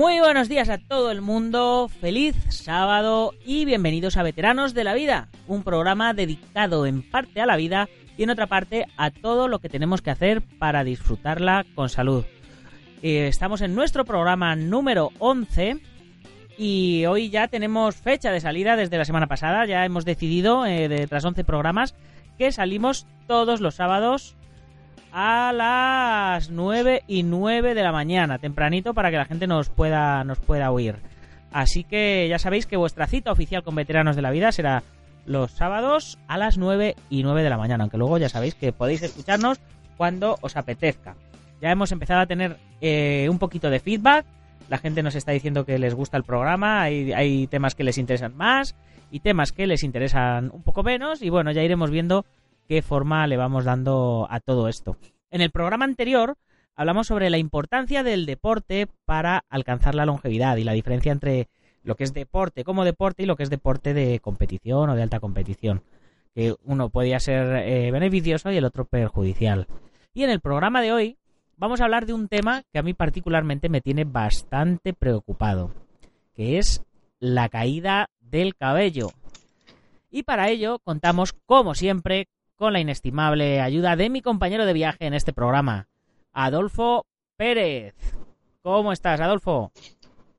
Muy buenos días a todo el mundo, feliz sábado y bienvenidos a Veteranos de la Vida, un programa dedicado en parte a la vida y en otra parte a todo lo que tenemos que hacer para disfrutarla con salud. Eh, estamos en nuestro programa número 11 y hoy ya tenemos fecha de salida desde la semana pasada, ya hemos decidido, eh, de tras 11 programas, que salimos todos los sábados a las 9 y 9 de la mañana, tempranito para que la gente nos pueda, nos pueda oír. Así que ya sabéis que vuestra cita oficial con veteranos de la vida será los sábados a las 9 y 9 de la mañana, aunque luego ya sabéis que podéis escucharnos cuando os apetezca. Ya hemos empezado a tener eh, un poquito de feedback, la gente nos está diciendo que les gusta el programa, hay, hay temas que les interesan más y temas que les interesan un poco menos y bueno, ya iremos viendo qué forma le vamos dando a todo esto. En el programa anterior hablamos sobre la importancia del deporte para alcanzar la longevidad y la diferencia entre lo que es deporte como deporte y lo que es deporte de competición o de alta competición. Que uno podía ser eh, beneficioso y el otro perjudicial. Y en el programa de hoy vamos a hablar de un tema que a mí particularmente me tiene bastante preocupado, que es la caída del cabello. Y para ello contamos, como siempre, con la inestimable ayuda de mi compañero de viaje en este programa, Adolfo Pérez. ¿Cómo estás, Adolfo?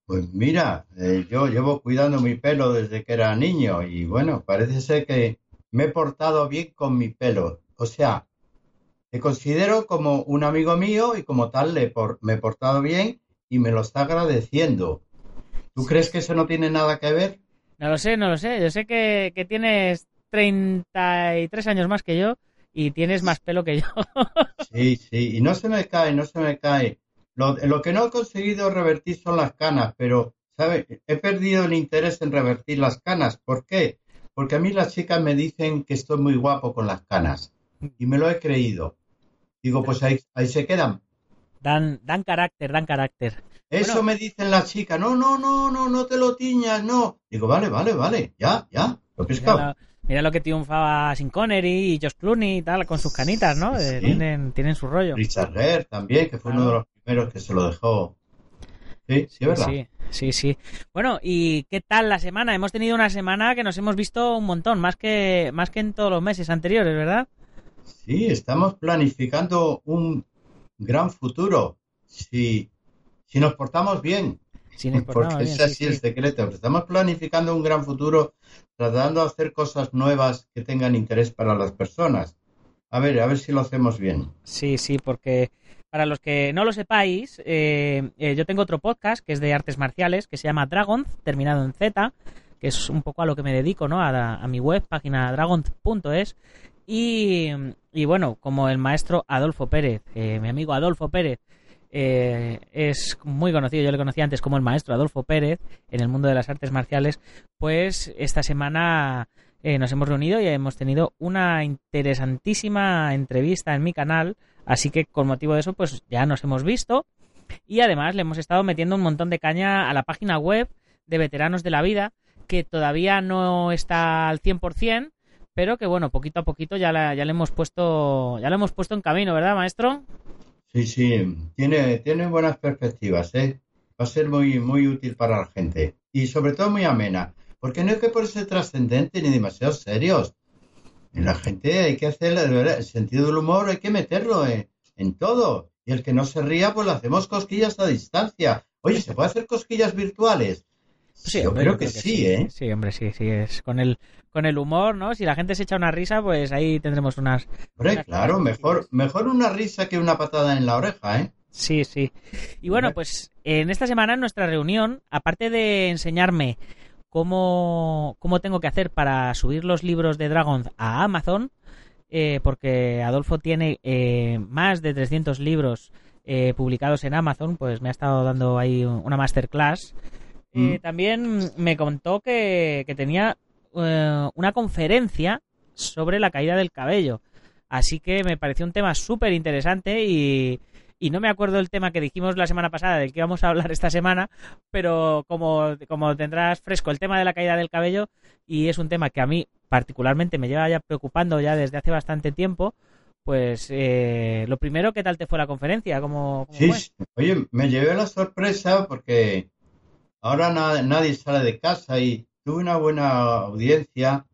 Pues mira, eh, yo llevo cuidando mi pelo desde que era niño y bueno, parece ser que me he portado bien con mi pelo. O sea, me considero como un amigo mío y como tal le me he portado bien y me lo está agradeciendo. ¿Tú crees que eso no tiene nada que ver? No lo sé, no lo sé. Yo sé que, que tienes 33 años más que yo y tienes más pelo que yo. Sí, sí, y no se me cae, no se me cae. Lo, lo que no he conseguido revertir son las canas, pero, ¿sabes? He perdido el interés en revertir las canas. ¿Por qué? Porque a mí las chicas me dicen que estoy muy guapo con las canas. Y me lo he creído. Digo, pues ahí, ahí se quedan. Dan, dan carácter, dan carácter. Eso me dicen las chicas. No, no, no, no, no te lo tiñas, no. Digo, vale, vale, vale. Ya, ya. Lo he pescado. Mira lo que triunfaba Sin Connery y Josh Clooney y tal, con sus canitas, ¿no? Eh, tienen, tienen su rollo. Richard Gere también, que fue uno de los primeros que se lo dejó. Sí, sí, ¿verdad? Sí, sí, sí. Bueno, ¿y qué tal la semana? Hemos tenido una semana que nos hemos visto un montón, más que, más que en todos los meses anteriores, ¿verdad? Sí, estamos planificando un gran futuro. Si, si nos portamos bien. Porque ese es así el secreto. Estamos planificando un gran futuro tratando de hacer cosas nuevas que tengan interés para las personas. A ver, a ver si lo hacemos bien. Sí, sí, porque para los que no lo sepáis, eh, eh, yo tengo otro podcast que es de artes marciales que se llama Dragon, terminado en Z, que es un poco a lo que me dedico, ¿no? A, mi web, página dragon.es. Y, y bueno, como el maestro Adolfo Pérez, eh, mi amigo Adolfo Pérez, eh, es muy conocido, yo le conocí antes como el maestro Adolfo Pérez en el mundo de las artes marciales, pues esta semana eh, nos hemos reunido y hemos tenido una interesantísima entrevista en mi canal, así que con motivo de eso pues ya nos hemos visto y además le hemos estado metiendo un montón de caña a la página web de Veteranos de la Vida, que todavía no está al 100%, pero que bueno, poquito a poquito ya, ya le hemos puesto ya lo hemos puesto en camino, ¿verdad, maestro? Sí, sí, tiene, tiene buenas perspectivas, ¿eh? Va a ser muy, muy útil para la gente y sobre todo muy amena, porque no hay que ponerse trascendente ni demasiado serios. En la gente hay que hacer el sentido del humor, hay que meterlo en, en todo. Y el que no se ría, pues le hacemos cosquillas a distancia. Oye, ¿se puede hacer cosquillas virtuales? Sí, Yo hombre, creo que sí, ¿eh? Sí, hombre, sí, sí, es con el, con el humor, ¿no? Si la gente se echa una risa, pues ahí tendremos unas... Hombre, unas claro, mejor, mejor una risa que una patada en la oreja, ¿eh? Sí, sí. Y bueno, pues en esta semana en nuestra reunión, aparte de enseñarme cómo, cómo tengo que hacer para subir los libros de Dragon a Amazon, eh, porque Adolfo tiene eh, más de 300 libros eh, publicados en Amazon, pues me ha estado dando ahí una masterclass. Eh, Mm. También me contó que, que tenía eh, una conferencia sobre la caída del cabello. Así que me pareció un tema súper interesante y, y no me acuerdo el tema que dijimos la semana pasada del que íbamos a hablar esta semana, pero como, como tendrás fresco el tema de la caída del cabello y es un tema que a mí particularmente me lleva ya preocupando ya desde hace bastante tiempo, pues eh, lo primero, ¿qué tal te fue la conferencia? ¿Cómo, cómo Sí, fue? sí. Oye, me llevé la sorpresa porque ahora na- nadie sale de casa y tuve una buena audiencia.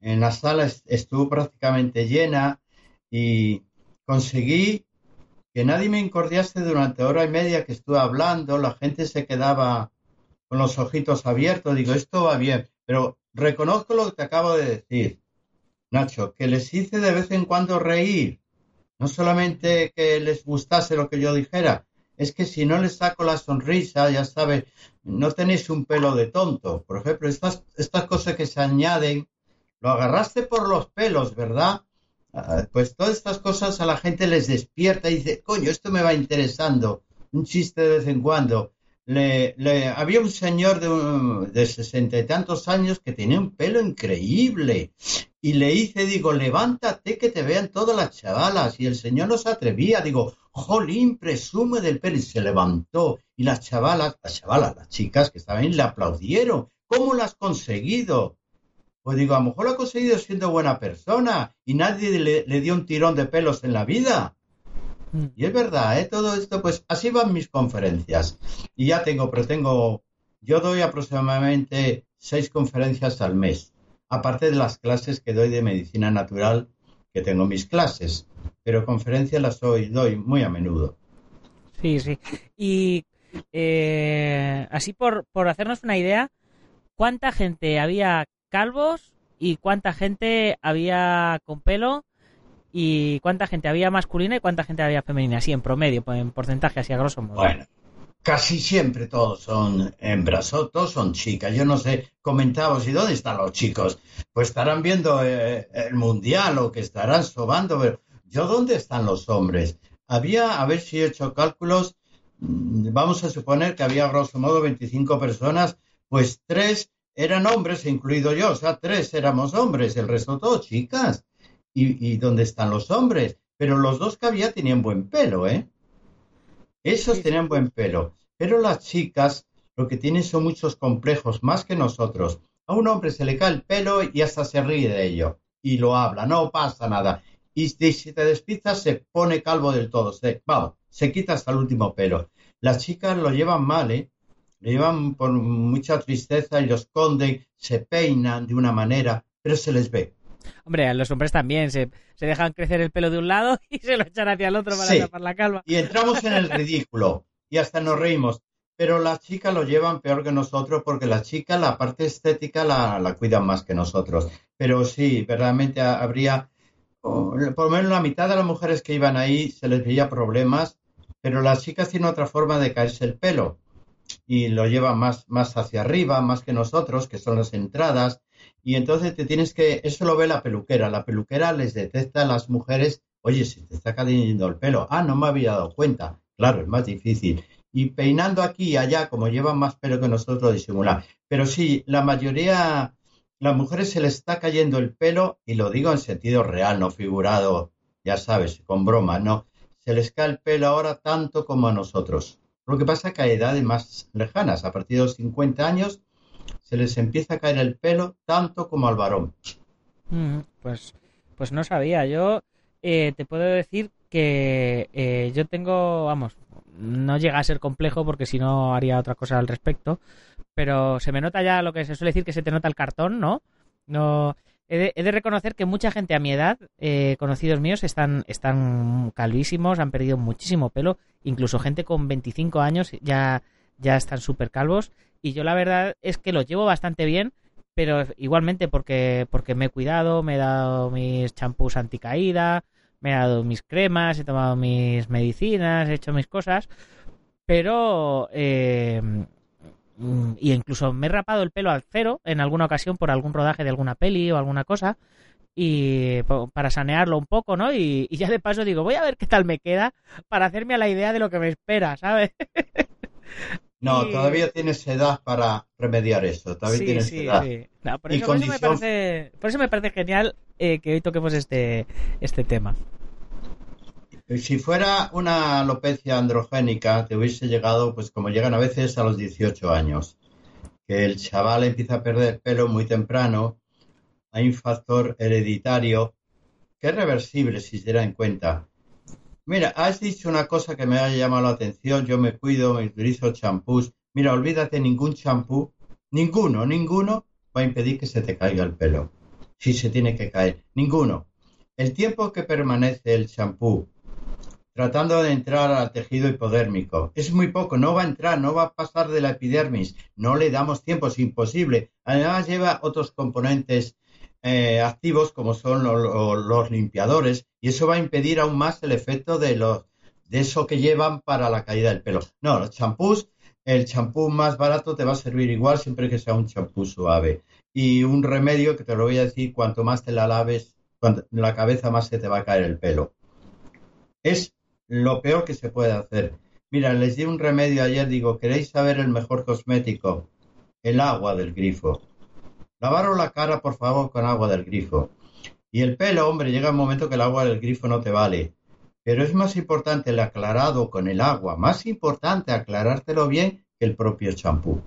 En la sala est- estuvo prácticamente llena y conseguí que nadie me incordiase durante hora y media que estuve hablando. La gente se quedaba con los ojitos abiertos. Digo, esto va bien, pero reconozco lo que te acabo de decir, Nacho, que les hice de vez en cuando reír. No solamente que les gustase lo que yo dijera, es que si no les saco la sonrisa, ya sabes, no tenéis un pelo de tonto. Por ejemplo, estas, estas cosas que se añaden, lo agarraste por los pelos, ¿verdad? Ah, Pues todas estas cosas a la gente les despierta y dice, coño, esto me va interesando. Un chiste de vez en cuando. Le, le- había un señor de, de sesenta y tantos años que tenía un pelo increíble. Y le hice, digo, levántate que te vean todas las chavalas. Y el señor no se atrevía. Digo, jolín, presume del pelo. Y se levantó. Y las chavalas, las chavalas, las chicas que estaban ahí le aplaudieron. ¿Cómo lo has conseguido? Pues digo, a lo mejor lo ha conseguido siendo buena persona y nadie le dio un tirón de pelos en la vida. Y es verdad, ¿eh? Todo esto, pues así van mis conferencias. Y ya tengo, pero tengo, yo doy aproximadamente seis conferencias al mes, aparte de las clases que doy de medicina natural, que tengo mis clases, pero conferencias las doy, doy muy a menudo. Sí, sí. Y eh, así por, por hacernos una idea, ¿cuánta gente había calvos y cuánta gente había con pelo y cuánta gente había masculina y cuánta gente había femenina? Así en promedio, en porcentaje, así a grosso modo. Bueno, casi siempre todos son hembras, todos son chicas. Yo no sé, comentabas, ¿y dónde están los chicos? Pues estarán viendo eh, el mundial o que estarán sobando, yo, ¿dónde están los hombres? Había, a ver si he hecho cálculos, mm, vamos a suponer que había grosso modo 25 personas, pues tres eran hombres, incluido yo, o sea, tres éramos hombres, el resto todos chicas. ¿Y, y dónde están los hombres? Pero los dos que había tenían buen pelo, ¿eh? Esos Sí, tenían buen pelo. Pero las chicas lo que tienen son muchos complejos, más que nosotros. A un hombre se le cae el pelo y hasta se ríe de ello. Y lo habla, no pasa nada. Y si si te despistas, se pone calvo del todo. Se, vamos, se quita hasta el último pelo. Las chicas lo llevan mal, ¿eh? Lo llevan por mucha tristeza y lo esconden, se peinan de una manera, pero se les ve. Hombre, a los hombres también se, se dejan crecer el pelo de un lado y se lo echan hacia el otro para Sí. tapar la calva. Y entramos en el ridículo y hasta nos reímos. Pero las chicas lo llevan peor que nosotros porque las chicas la parte estética la, la cuidan más que nosotros. Pero sí, verdaderamente ha- habría, oh, por lo menos la mitad de las mujeres que iban ahí se les veía problemas, pero las chicas tienen otra forma de caerse el pelo y lo llevan más, más hacia arriba, más que nosotros, que son las entradas. Y entonces te tienes que, eso lo ve la peluquera. La peluquera les detecta a las mujeres, oye, si te está cayendo el pelo. Ah, no me había dado cuenta. Claro, es más difícil. Y peinando aquí y allá, como llevan más pelo que nosotros, disimular. Pero sí, la mayoría, las mujeres se les está cayendo el pelo, y lo digo en sentido real, no figurado, ya sabes, con broma, no. Se les cae el pelo ahora tanto como a nosotros. Lo que pasa es que a edades más lejanas, a partir de los 50 años, se les empieza a caer el pelo tanto como al varón. Mm, Pues, pues no sabía. Yo eh, te puedo decir que eh, yo tengo, vamos, no llega a ser complejo porque si no haría otra cosa al respecto, pero se me nota ya lo que se suele decir que se te nota el cartón, ¿no? No, he de, reconocer que mucha gente a mi edad, eh, conocidos míos, están, están calvísimos, han perdido muchísimo pelo, incluso gente con 25 años ya, ya están súper calvos y yo la verdad es que lo llevo bastante bien, pero igualmente porque, porque me he cuidado, me he dado mis champús anticaída, me he dado mis cremas, he tomado mis medicinas, he hecho mis cosas, pero... Eh, y incluso me he rapado el pelo al cero en alguna ocasión por algún rodaje de alguna peli o alguna cosa y para sanearlo un poco, ¿no? Y, y, ya de paso digo, voy a ver qué tal me queda para hacerme a la idea de lo que me espera, ¿sabes? No, todavía tienes edad para remediar eso. Todavía sí, tienes sí, edad. Sí. por, eso, me parece, por, eso, me parece, genial eh, que hoy toquemos este, este tema. Si fuera una alopecia androgénica, te hubiese llegado, pues como llegan a veces a los 18 años, que el chaval empieza a perder pelo muy temprano, hay un factor hereditario que es reversible si se da en cuenta. Mira, has dicho una cosa que me ha llamado la atención. Yo me cuido, me utilizo champús. Mira, olvídate, ningún champú, ninguno, ninguno va a impedir que se te caiga el pelo. Si se tiene que caer, ninguno. El tiempo que permanece el champú tratando de entrar al tejido hipodérmico es muy poco, no va a entrar, no va a pasar de la epidermis, no le damos tiempo, es imposible. Además lleva otros componentes eh, activos como son los limpiadores y eso va a impedir aún más el efecto de, los, de eso que llevan para la caída del pelo. No, los champús, el champú más barato te va a servir igual siempre que sea un champú suave. Y un remedio que te lo voy a decir, cuanto más te la laves, la cabeza más se te va a caer el pelo. Es lo peor que se puede hacer. Mira, les di un remedio ayer, digo, ¿queréis saber el mejor cosmético? El agua del grifo. Lavaros la cara, por favor, con agua del grifo. Y el pelo, hombre, llega un momento que el agua del grifo no te vale. Pero es más importante el aclarado con el agua, más importante aclarártelo bien que el propio champú.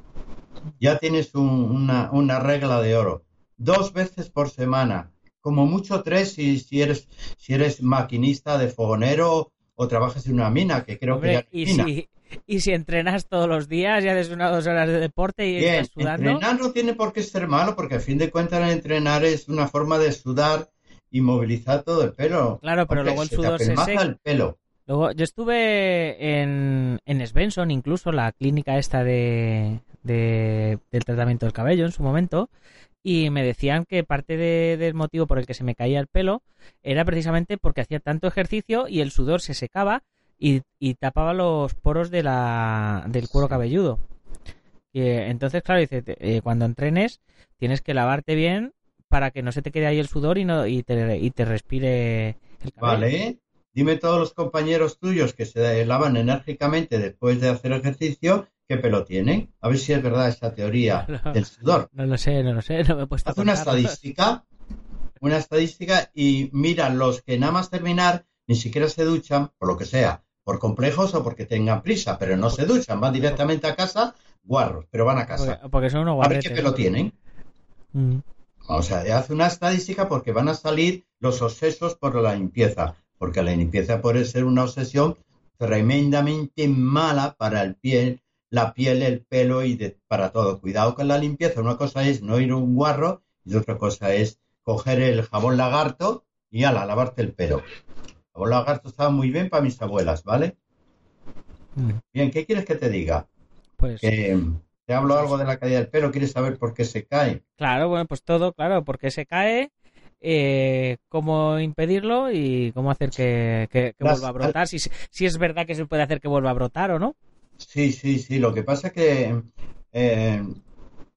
Ya tienes una, una, regla de oro. Dos veces por semana, como mucho tres si, si, eres, si eres maquinista de fogonero o trabajas en una mina, que creo que ya y Si, y si entrenas todos los días y haces una o dos horas de deporte y estás sudando. Entrenar no tiene por qué ser malo, porque a fin de cuentas entrenar es una forma de sudar y movilizar todo el pelo. Claro, pero luego el sudor se seca. el pelo. Luego, yo estuve en, en Svensson, incluso la clínica esta de, de, del tratamiento del cabello en su momento, y me decían que parte del motivo por el que se me caía el pelo era precisamente porque hacía tanto ejercicio y el sudor se secaba y, tapaba los poros de la, del cuero cabelludo. Y, entonces, claro, dice, eh, cuando entrenes tienes que lavarte bien para que no se te quede ahí el sudor y, no, y, te, y te respire el cabello. Vale. Dime todos los compañeros tuyos que se lavan enérgicamente después de hacer ejercicio, ¿qué pelo tienen? A ver si es verdad esa teoría del sudor. No lo sé, no lo sé, no me he puesto Haz una estadística, una estadística y mira los que nada más terminar ni siquiera se duchan, por lo que sea, por complejos o porque tengan prisa, pero no se duchan, van directamente a casa, guarros, pero van a casa. Porque, son unos A ver qué pelo tienen. Mm. O sea, hace una estadística porque van a salir los obsesos por la limpieza, porque la limpieza puede ser una obsesión tremendamente mala para el piel, la piel, el pelo y para todo. Cuidado con la limpieza. Una cosa es no ir a un guarro y otra cosa es coger el jabón lagarto y ala, lavarte el pelo los lagarto estaba muy bien para mis abuelas, ¿vale? Mm. Bien, ¿qué quieres que te diga? Pues... Que, te hablo algo de la caída del pelo, ¿quieres saber por qué se cae? Claro, bueno, pues todo, claro, por qué se cae, eh, cómo impedirlo y cómo hacer que, vuelva a brotar, si, si, es verdad que se puede hacer que vuelva a brotar o no. Sí, sí, sí, lo que pasa es que eh,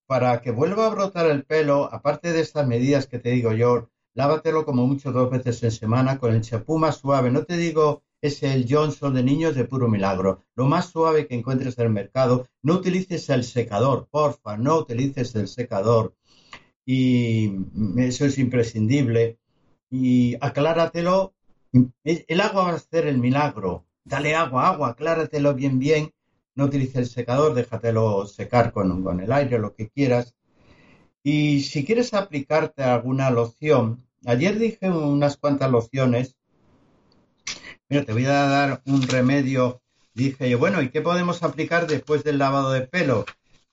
para que vuelva a brotar el pelo, aparte de estas medidas que te digo yo, lávatelo como mucho dos veces en semana con el champú más suave. No te digo es el Johnson de niños de puro milagro. Lo más suave que encuentres en el mercado. No utilices el secador, porfa, no utilices el secador. Y eso es imprescindible. Y acláratelo. El agua va a hacer el milagro. Dale agua, agua, acláratelo bien, bien. No utilices el secador, déjatelo secar con, con el aire, lo que quieras. Y si quieres aplicarte alguna loción, Ayer dije unas cuantas lociones. Mira, te voy a dar un remedio. Dije yo, bueno, ¿y qué podemos aplicar después del lavado de pelo?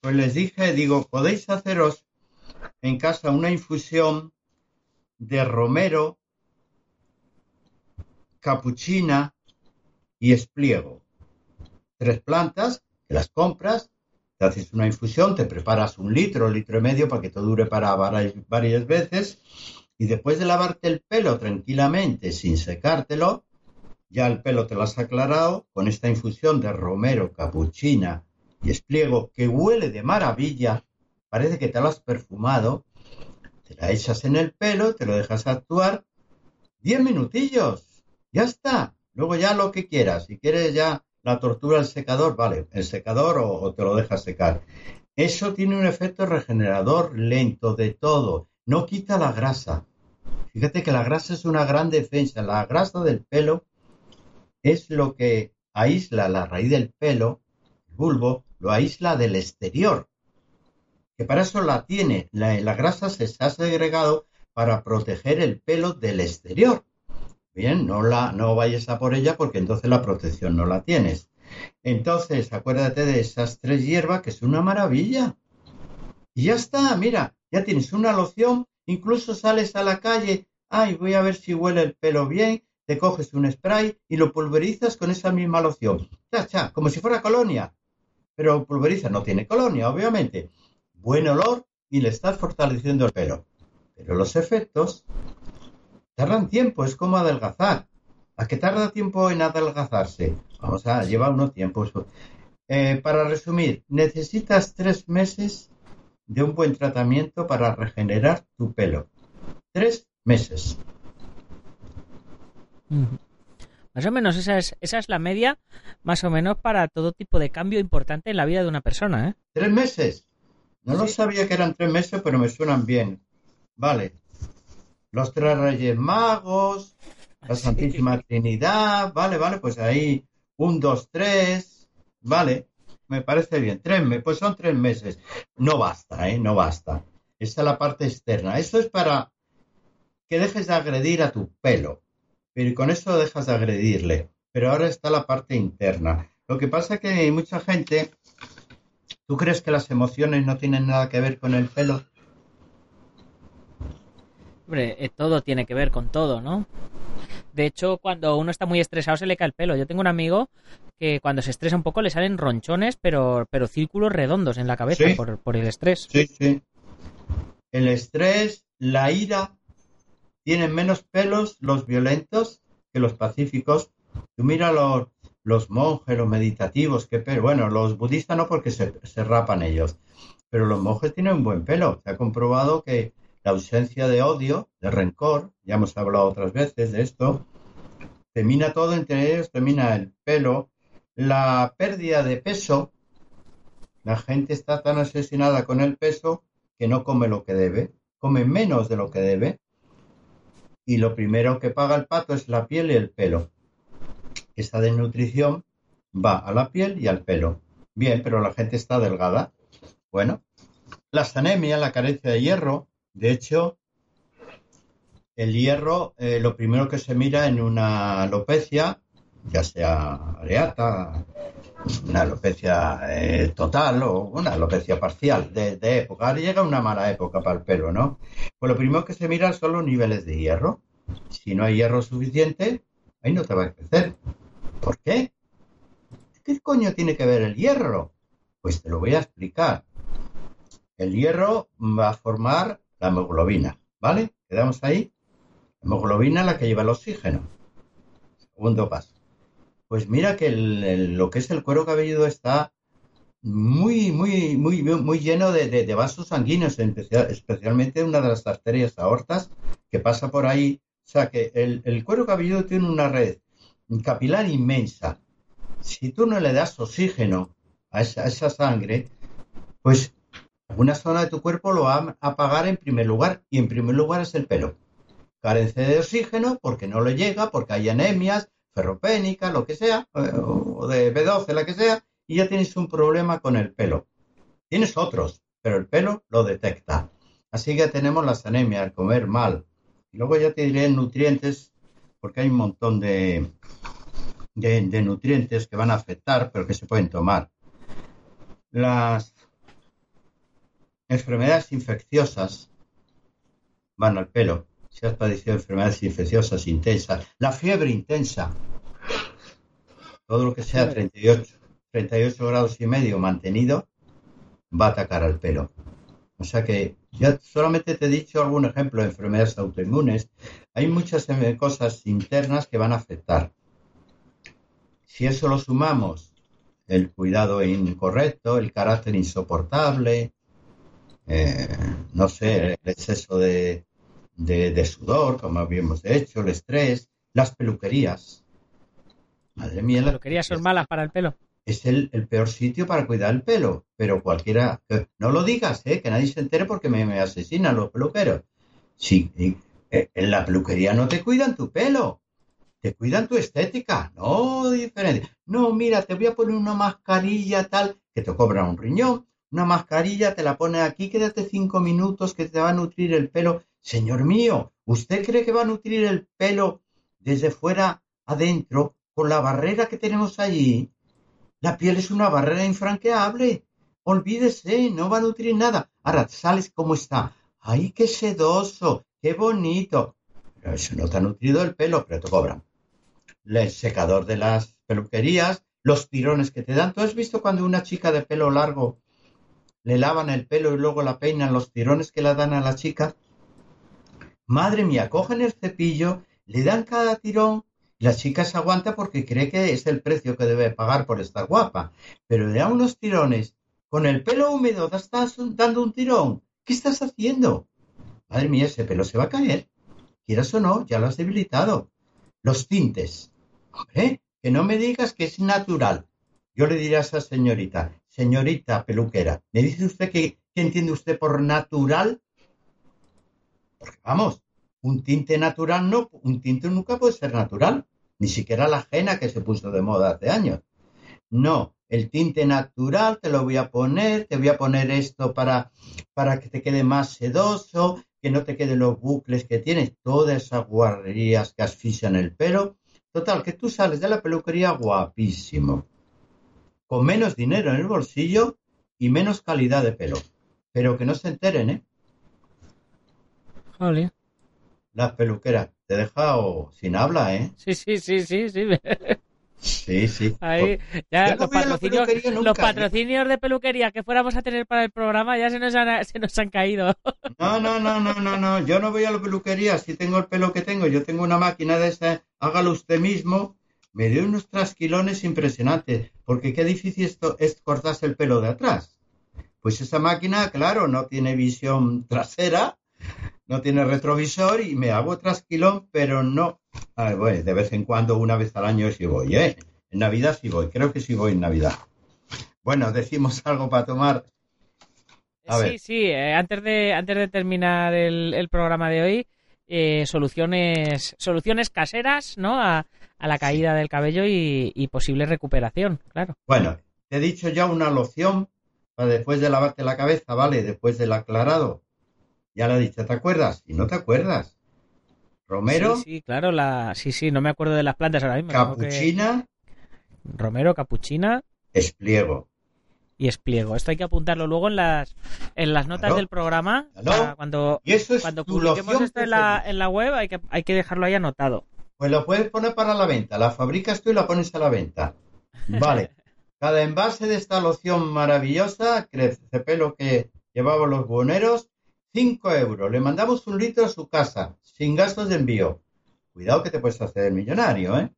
Pues les dije, digo, podéis haceros en casa una infusión de romero, capuchina y espliego. Tres plantas, que las compras, te haces una infusión, te preparas un litro, litro y medio para que te dure para varias, veces y después de lavarte el pelo tranquilamente sin secártelo, ya el pelo te lo has aclarado con esta infusión de romero, capuchina y espliego que huele de maravilla, parece que te lo has perfumado, te la echas en el pelo, te lo dejas actuar, diez minutillos, ya está, luego ya lo que quieras, si quieres ya la tortura al secador, vale, el secador o, te lo dejas secar. Eso tiene un efecto regenerador lento de todo, no quita la grasa. Fíjate que la grasa es una gran defensa, la grasa del pelo es lo que aísla la raíz del pelo, el bulbo, lo aísla del exterior, que para eso la tiene. La, la grasa se está segregado para proteger el pelo del exterior. Bien, no, la, no vayas a por ella porque entonces la protección no la tienes. Entonces, acuérdate de esas tres hierbas que es una maravilla. Y ya está, mira, ya tienes una loción, incluso sales a la calle, ay, voy a ver si huele el pelo bien, te coges un spray y lo pulverizas con esa misma loción. Cha, cha, como si fuera colonia. Pero pulveriza no tiene colonia, obviamente. Buen olor y le estás fortaleciendo el pelo. Pero los efectos tardan tiempo, es como adelgazar. ¿A qué tarda tiempo en adelgazarse? Vamos a llevar unos tiempos. Eh, para resumir, necesitas tres meses de un buen tratamiento para regenerar tu pelo. Tres meses. Más o menos esa es, esa es la media, más o menos para todo tipo de cambio importante en la vida de una persona. ¿eh? ¿Tres meses? No lo sabía que eran tres meses, pero me suenan bien. Vale. Los tres reyes magos, la Santísima Trinidad, vale, vale, pues ahí un, dos, tres, vale, me parece bien. Tres meses, pues son tres meses. No basta, ¿eh? No basta. Esa es la parte externa. Eso es para que dejes de agredir a tu pelo pero con eso dejas de agredirle. Pero ahora está la parte interna. Lo que pasa es que hay mucha gente, ¿tú crees que las emociones no tienen nada que ver con el pelo? Hombre, eh, todo tiene que ver con todo, ¿no? De hecho, cuando uno está muy estresado se le cae el pelo. Yo tengo un amigo que cuando se estresa un poco le salen ronchones, pero, pero círculos redondos en la cabeza ¿Sí? por, por el estrés. Sí, sí. El estrés, la ira, tienen menos pelos los violentos que los pacíficos. Tú mira los, los monjes, los meditativos, que pelo. Bueno, los budistas no porque se, se rapan ellos, pero los monjes tienen un buen pelo. Se ha comprobado que la ausencia de odio, de rencor, ya hemos hablado otras veces de esto, termina todo entre ellos, termina el pelo, la pérdida de peso. La gente está tan asesinada con el peso que no come lo que debe, come menos de lo que debe y lo primero que paga el pato es la piel y el pelo. Esa desnutrición va a la piel y al pelo. Bien, pero la gente está delgada. Bueno, las anemias, la carencia de hierro, de hecho, el hierro, eh, lo primero que se mira en una alopecia, ya sea areata, una alopecia eh, total o una alopecia parcial de, de, época. Ahora llega una mala época para el pelo, ¿no? Pues lo primero que se mira son los niveles de hierro. Si no hay hierro suficiente, ahí no te va a crecer. ¿Por qué? ¿Qué coño tiene que ver el hierro? Pues te lo voy a explicar. El hierro va a formar la hemoglobina, ¿vale? ¿Quedamos ahí? La hemoglobina la que lleva el oxígeno. Segundo paso. Pues mira que lo que es el cuero cabelludo está muy, muy, muy, muy lleno de, vasos sanguíneos, especial, especialmente una de las arterias aortas que pasa por ahí. O sea que el, cuero cabelludo tiene una red capilar inmensa. Si tú no le das oxígeno a esa sangre, pues una zona de tu cuerpo lo va a apagar en primer lugar y en primer lugar es el pelo. Carece de oxígeno porque no le llega, porque hay anemias, ferropénica, lo que sea, o de B12, la que sea, y ya tienes un problema con el pelo. Tienes otros, pero el pelo lo detecta. Así que tenemos las anemias, el comer mal. Y luego ya te diré nutrientes, porque hay un montón de, de nutrientes que van a afectar, pero que se pueden tomar. Las enfermedades infecciosas van al pelo. Si has padecido enfermedades infecciosas intensas, la fiebre intensa, todo lo que sea 38, 38 grados y medio mantenido, va a atacar al pelo. O sea que ya solamente te he dicho algún ejemplo de enfermedades autoinmunes. Hay muchas eh, cosas internas que van a afectar. Si eso lo sumamos, el cuidado incorrecto, el carácter insoportable, eh, no sé, el exceso de, de, sudor, como habíamos hecho, el estrés, las peluquerías. Madre mía. Las peluquerías son malas para el pelo. Es el, peor sitio para cuidar el pelo, pero cualquiera. No lo digas, ¿eh? que nadie se entere porque me, me asesinan los peluqueros. Sí, eh, en la peluquería no te cuidan tu pelo, te cuidan tu estética, no diferente. No, mira, te voy a poner una mascarilla tal que te cobra un riñón, una mascarilla, te la pones aquí, quédate cinco minutos que te va a nutrir el pelo Señor mío, ¿usted cree que va a nutrir el pelo desde fuera adentro con la barrera que tenemos allí? La piel es una barrera infranqueable. Olvídese, no va a nutrir nada. Ahora sales como está. ¡Ay, qué sedoso! ¡Qué bonito! Pero eso no te ha nutrido el pelo, pero te cobran. El secador de las peluquerías, los tirones que te dan. ¿Tú has visto cuando una chica de pelo largo le lavan el pelo y luego la peinan los tirones que le dan a la chica? Madre mía, cogen el cepillo, le dan cada tirón y la chica se aguanta porque cree que es el precio que debe pagar por estar guapa. Pero le da unos tirones. Con el pelo húmedo estás dando un tirón. ¿Qué estás haciendo? Madre mía, ese pelo se va a caer. Quieras o no, ya lo has debilitado. Los tintes. Hombre, que no me digas que es natural. Yo le diré a esa señorita, señorita peluquera, ¿me dice usted que, qué entiende usted por natural? Porque vamos, un tinte natural no, un tinte nunca puede ser natural, ni siquiera la ajena que se puso de moda hace años. No, el tinte natural te lo voy a poner, te voy a poner esto para, para que te quede más sedoso, que no te queden los bucles que tienes, todas esas guarrerías que asfixian el pelo. Total, que tú sales de la peluquería guapísimo, con menos dinero en el bolsillo y menos calidad de pelo. Pero que no se enteren, ¿eh? Las peluqueras. Te he dejado sin habla, ¿eh? Sí, sí, sí, sí, sí. Sí, sí. Ahí, ya los, patrocinios, los ¿eh? patrocinios de peluquería que fuéramos a tener para el programa ya se nos han, se nos han caído. No, no, no, no, no, no. Yo no voy a la peluquería si tengo el pelo que tengo. Yo tengo una máquina de esa. Hágalo usted mismo. Me dio unos trasquilones impresionantes. Porque qué difícil esto es cortarse el pelo de atrás. Pues esa máquina, claro, no tiene visión trasera no tiene retrovisor y me hago trasquilón, pero no. bueno, de vez en cuando, una vez al año sí voy, ¿eh? En Navidad sí voy, creo que sí voy en Navidad. Bueno, decimos algo para tomar. sí, sí, eh, antes, de, antes de terminar el, programa de hoy, eh, soluciones, soluciones caseras, ¿no? A, la caída del cabello y, y, posible recuperación, claro. Bueno, te he dicho ya una loción para después de lavarte la cabeza, ¿vale? Después del aclarado ya la he dicho, ¿te acuerdas? Y no te acuerdas. Romero. Sí, sí, claro, la... sí, sí, no me acuerdo de las plantas ahora mismo. Capuchina. Romero, capuchina. Espliego. Y espliego. Esto hay que apuntarlo luego en las, en las notas del programa. Cuando, y eso es cuando publiquemos esto en la, en la web hay que, hay que dejarlo ahí anotado. Pues lo puedes poner para la venta. La fabricas tú y la pones a la venta. Vale. Cada envase de esta loción maravillosa, crece pelo que llevamos los buhoneros, 5 euros. Le mandamos un litro a su casa, sin gastos de envío. Cuidado que te puedes hacer millonario, ¿eh?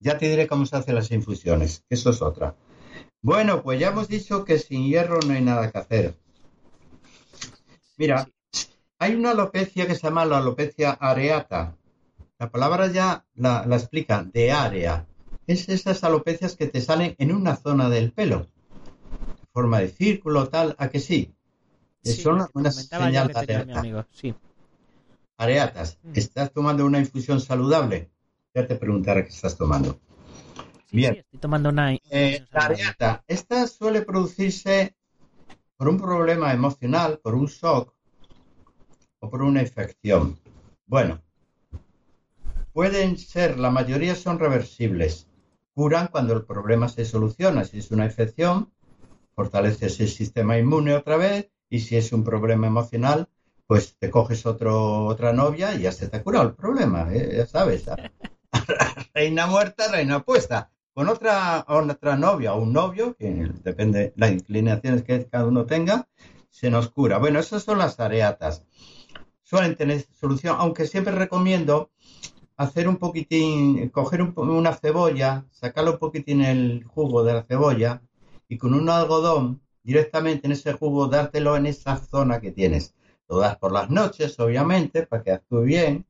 Ya te diré cómo se hacen las infusiones, eso es otra. Bueno, pues ya hemos dicho que sin hierro no hay nada que hacer. Mira, hay una alopecia que se llama la alopecia areata. La palabra ya la, la explica, de área. Es esas alopecias que te salen en una zona del pelo. Forma de círculo, tal, a que sí. Son una señal de alerta. Areatas, mm. ¿estás tomando una infusión saludable? Ya te preguntaré qué estás tomando. Bien. estoy tomando una eh, la areata, esta suele producirse por un problema emocional, por un shock o por una infección. Bueno, pueden ser, la mayoría son reversibles. Curan cuando el problema se soluciona. Si es una infección, fortalece el sistema inmune otra vez y si es un problema emocional, pues te coges otro, otra novia y ya se te ha curado el problema, ¿eh? ya sabes. reina muerta, reina puesta. con otra, otra novia o un novio, que depende de las inclinaciones que cada uno tenga, se nos cura. Bueno, esas son las areatas. Suelen tener solución, aunque siempre recomiendo hacer un poquitín, coger una cebolla, sacarle un poquitín el jugo de la cebolla y con un algodón directamente en ese jugo dártelo en esa zona que tienes. Lo das por las noches, obviamente, para que actúe bien.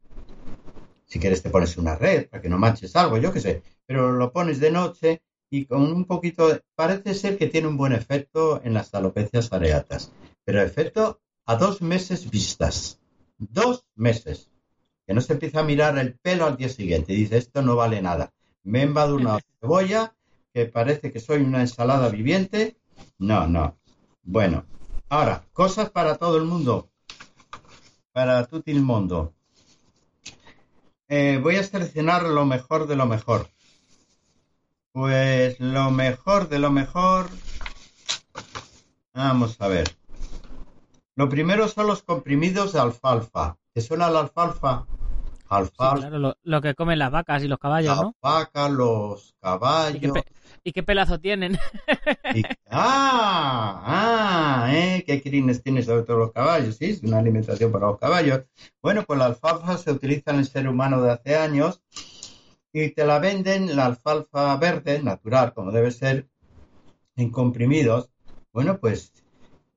Si quieres te pones una red para que no manches algo, yo qué sé. Pero lo pones de noche y con un poquito... Parece ser que tiene un buen efecto en las alopecias areatas. Pero efecto a dos meses vistas. Dos meses. Que no se empieza a mirar el pelo al día siguiente y dice, esto no vale nada. Me he una cebolla que parece que soy una ensalada viviente. No, no. Bueno, ahora, cosas para todo el mundo. Para todo el mundo. Eh, voy a seleccionar lo mejor de lo mejor. Pues lo mejor de lo mejor. Vamos a ver. Lo primero son los comprimidos de alfalfa. ¿Te suena la alfalfa? Alfalfa. claro, lo, que comen las vacas y los caballos, las vacas, los caballos. ¿Y qué, pelazo tienen? ah, ah, ¿eh? ¿Qué crines tienen sobre todo los caballos? Sí, es una alimentación para los caballos. Bueno, pues la alfalfa se utiliza en el ser humano de hace años y te la venden la alfalfa verde, natural, como debe ser, en comprimidos. Bueno, pues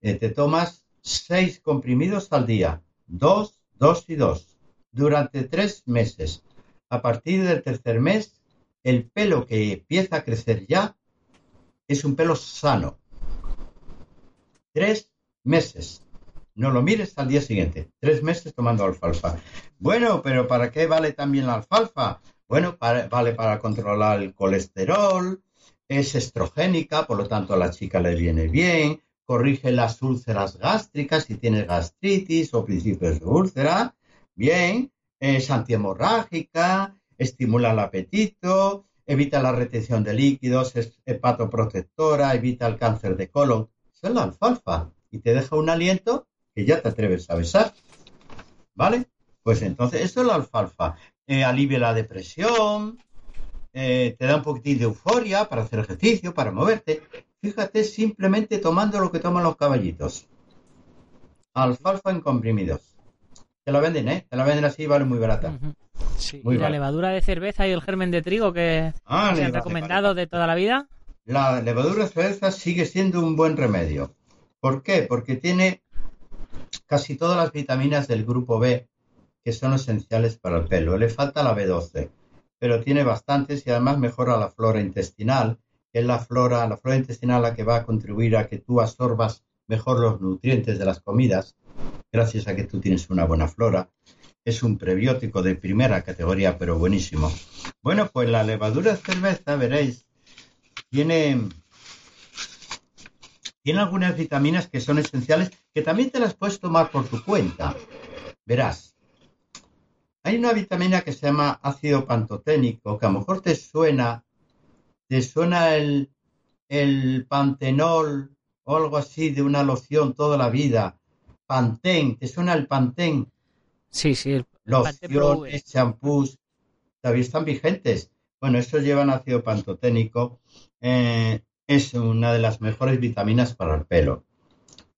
eh, te tomas seis comprimidos al día, dos, dos y dos, durante tres meses. A partir del tercer mes, el pelo que empieza a crecer ya es un pelo sano. Tres meses. No lo mires al día siguiente. Tres meses tomando alfalfa. Bueno, pero ¿para qué vale también la alfalfa? Bueno, vale para controlar el colesterol, es estrogénica, por lo tanto a la chica le viene bien, corrige las úlceras gástricas si tienes gastritis o principios de úlcera. Bien, es antihemorrágica, estimula el apetito, evita la retención de líquidos, es hepatoprotectora, evita el cáncer de colon. Es la alfalfa y te deja un aliento que ya te atreves a besar. ¿Vale? Pues entonces, eso es la alfalfa. Eh, alivia la depresión, eh, te da un poquitín de euforia para hacer ejercicio, para moverte. Fíjate simplemente tomando lo que toman los caballitos. Alfalfa en comprimidos. Te la venden, ¿eh? Te la venden así, vale muy barata. Sí. ¿Y la levadura de cerveza y el germen de trigo que ah, se han recomendado de toda la vida? La levadura de cerveza sigue siendo un buen remedio. ¿Por qué? Porque tiene casi todas las vitaminas del grupo B que son esenciales para el pelo. Le falta la B12, pero tiene bastantes y además mejora la flora intestinal es la flora, la flora intestinal la que va a contribuir a que tú absorbas mejor los nutrientes de las comidas, gracias a que tú tienes una buena flora. Es un prebiótico de primera categoría, pero buenísimo. Bueno, pues la levadura de cerveza, veréis, tiene, tiene algunas vitaminas que son esenciales, que también te las puedes tomar por tu cuenta. Verás, hay una vitamina que se llama ácido pantoténico, que a lo mejor te suena ¿Te suena el, el pantenol o algo así de una loción toda la vida? Pantén, ¿te suena el pantén? Sí, sí. Lociones, champús, todavía están vigentes. Bueno, estos llevan ácido pantoténico. Eh, es una de las mejores vitaminas para el pelo.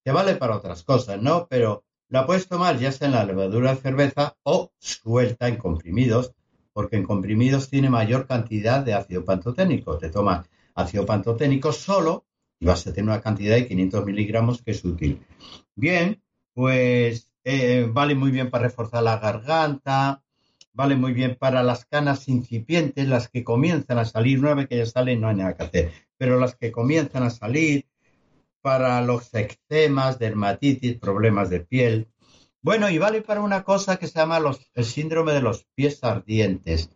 Te vale para otras cosas, ¿no? Pero la puedes tomar ya sea en la levadura de cerveza o suelta en comprimidos porque en comprimidos tiene mayor cantidad de ácido pantoténico. Te tomas ácido pantoténico solo y vas a tener una cantidad de 500 miligramos que es útil. Bien, pues eh, vale muy bien para reforzar la garganta, vale muy bien para las canas incipientes, las que comienzan a salir, una vez que ya salen no hay nada que hacer, pero las que comienzan a salir, para los eczemas, dermatitis, problemas de piel, bueno, y vale para una cosa que se llama el síndrome de los pies ardientes.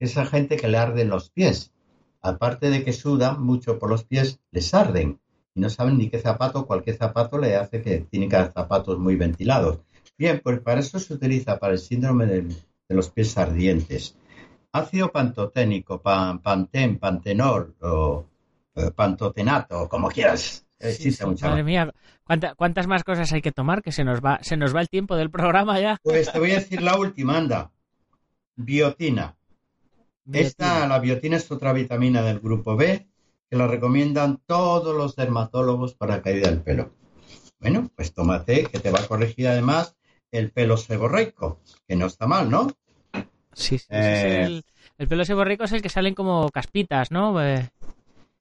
Esa gente que le arden los pies. Aparte de que sudan mucho por los pies, les arden. Y no saben ni qué zapato, cualquier zapato le hace que tienen que haber zapatos muy ventilados. Bien, pues para eso se utiliza para el síndrome de, los pies ardientes. Ácido pantoténico, pan, pantenol o eh, pantotenato, como quieras. Madre mía, ¿cuántas más cosas hay que tomar que se nos va, se nos va el tiempo del programa ya? Pues te voy a decir la última, anda. Biotina. Esta, la biotina es otra vitamina del grupo B que la recomiendan todos los dermatólogos para caída del pelo. Bueno, pues tómate, que te va a corregir además el pelo seborreico, que no está mal, ¿no? Sí, sí, eh, el, pelo seborreico es el que salen como caspitas, ¿no? Eh,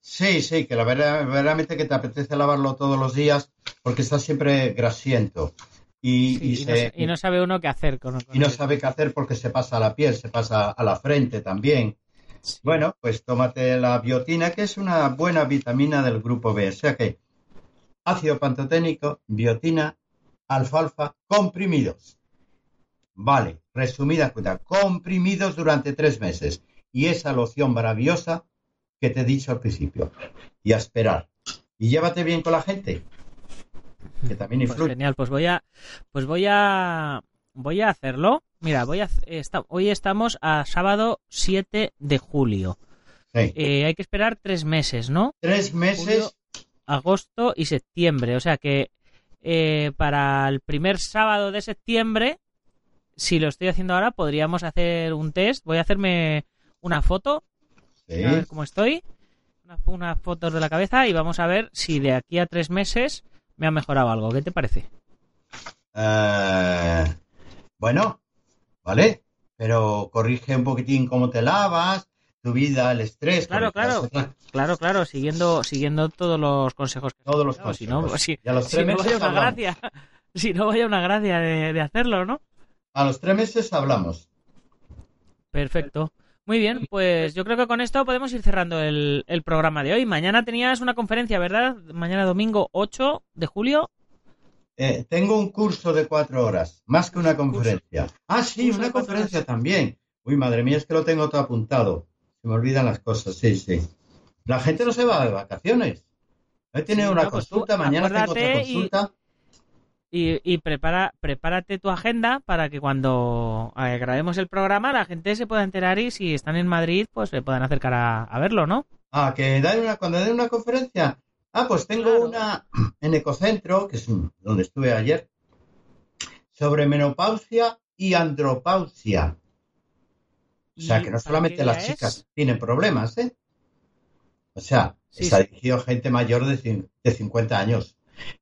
sí, sí, que la verdad, verdaderamente que te apetece lavarlo todos los días porque está siempre grasiento. Y, no, sabe uno qué hacer con, Y no sabe qué hacer porque se pasa a la piel, se pasa a la frente también. Bueno, pues tómate la biotina, que es una buena vitamina del grupo B. O sea que ácido pantoténico, biotina, alfalfa, comprimidos. Vale, resumida cuenta, comprimidos durante tres meses. Y esa loción maravillosa que te he dicho al principio. Y a esperar. Y llévate bien con la gente. Que también pues influye. genial, pues voy a, pues voy a, voy a hacerlo. Mira, voy a, hoy estamos a sábado 7 de julio. Eh, hay que esperar tres meses, ¿no? Tres meses. agosto y septiembre. O sea que eh, para el primer sábado de septiembre, si lo estoy haciendo ahora, podríamos hacer un test. Voy a hacerme una foto. A ver cómo estoy. Unas fotos de la cabeza y vamos a ver si de aquí a tres meses me ha mejorado algo. ¿Qué te parece? Uh, bueno, ¿vale? Pero corrige un poquitín cómo te lavas, tu vida, el estrés. Claro, claro, claro, claro, siguiendo, siguiendo todos los consejos. Que todos los consejos. Si no, si, no vaya una gracia, si no vaya una gracia de, hacerlo, ¿no? A los tres meses hablamos. Perfecto. Muy bien, pues yo creo que con esto podemos ir cerrando el, el, programa de hoy. Mañana tenías una conferencia, ¿verdad? Mañana domingo 8 de julio eh, tengo un curso de cuatro horas, más que una conferencia. Ah, sí, una conferencia también. Uy, madre mía, es que lo tengo todo apuntado. Se me olvidan las cosas, sí, sí. La gente no se va de vacaciones. Hoy tiene una pues consulta, mañana tengo otra consulta. Y, prepara, prepárate tu agenda para que cuando eh, grabemos el programa la gente se pueda enterar y si están en Madrid, pues se puedan acercar a, verlo, ¿no? Ah, que una, cuando den una conferencia, Ah, pues tengo una en Ecocentro, que es donde estuve ayer, sobre menopausia y andropausia. O sea, que no solamente las chicas tienen problemas, ¿eh? O sea, se ha dirigido gente mayor de, de 50 años,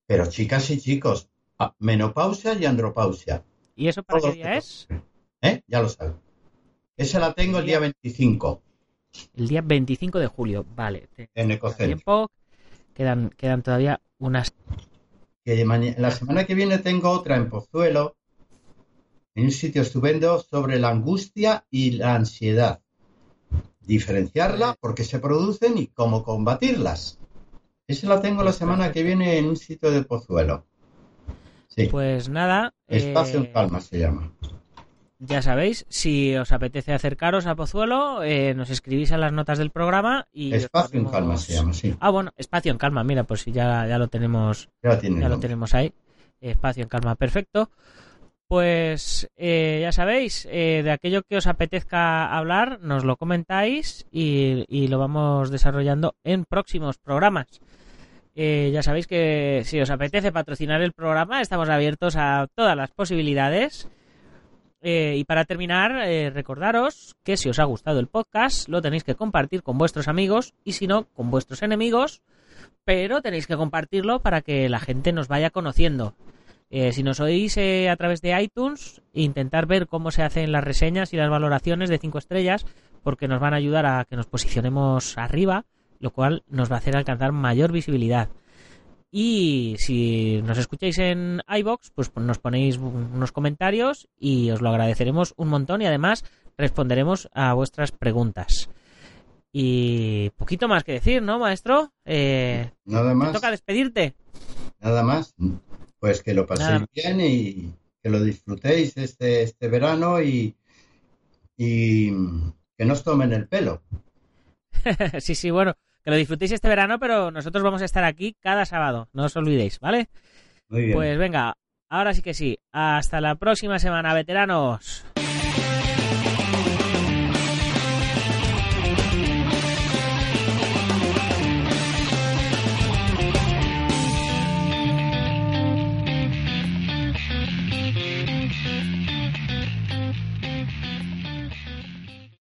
pero chicas y chicos, menopausia y andropausia. ¿Y eso para qué día es? ¿Eh? Ya lo sabes. Esa la tengo el día 25. El día 25 de julio, vale. En Ecocentro. Quedan, quedan todavía unas. la semana que viene tengo otra en Pozuelo, en un sitio estupendo, sobre la angustia y la ansiedad. Diferenciarla, por qué se producen y cómo combatirlas. Esa la tengo la semana que viene en un sitio de Pozuelo. Sí. Pues nada. Espacio en eh, calma se llama. Ya sabéis, si os apetece acercaros a Pozuelo, eh, nos escribís a las notas del programa y... Espacio en calma se llama, sí. Ah, bueno, espacio en calma, mira, pues si ya, ya lo tenemos, ya, lo tenemos ahí. Espacio en calma, perfecto. Pues eh, ya sabéis, eh, de aquello que os apetezca hablar, nos lo comentáis y, y lo vamos desarrollando en próximos programas. Ya sabéis que si os apetece patrocinar el programa, estamos abiertos a todas las posibilidades. Eh, y para terminar, eh, recordaros que si os ha gustado el podcast, lo tenéis que compartir con vuestros amigos y si no, con vuestros enemigos, pero tenéis que compartirlo para que la gente nos vaya conociendo. Eh, si nos oís a través de iTunes, intentar ver cómo se hacen las reseñas y las valoraciones de 5 estrellas, porque nos van a ayudar a que nos posicionemos arriba, lo cual nos va a hacer alcanzar mayor visibilidad. Y si nos escucháis en iBox, pues nos ponéis unos comentarios y os lo agradeceremos un montón y además responderemos a vuestras preguntas. Y poquito más que decir, ¿no, maestro? Eh, Nada más. toca despedirte. Nada más. Pues que lo paséis bien y que lo disfrutéis este, este verano y, y que no os tomen el pelo. sí, sí, bueno, que lo disfrutéis este verano, pero nosotros vamos a estar aquí cada sábado, no os olvidéis, ¿vale? Muy bien. Pues venga, ahora sí que sí. Hasta la próxima semana, veteranos.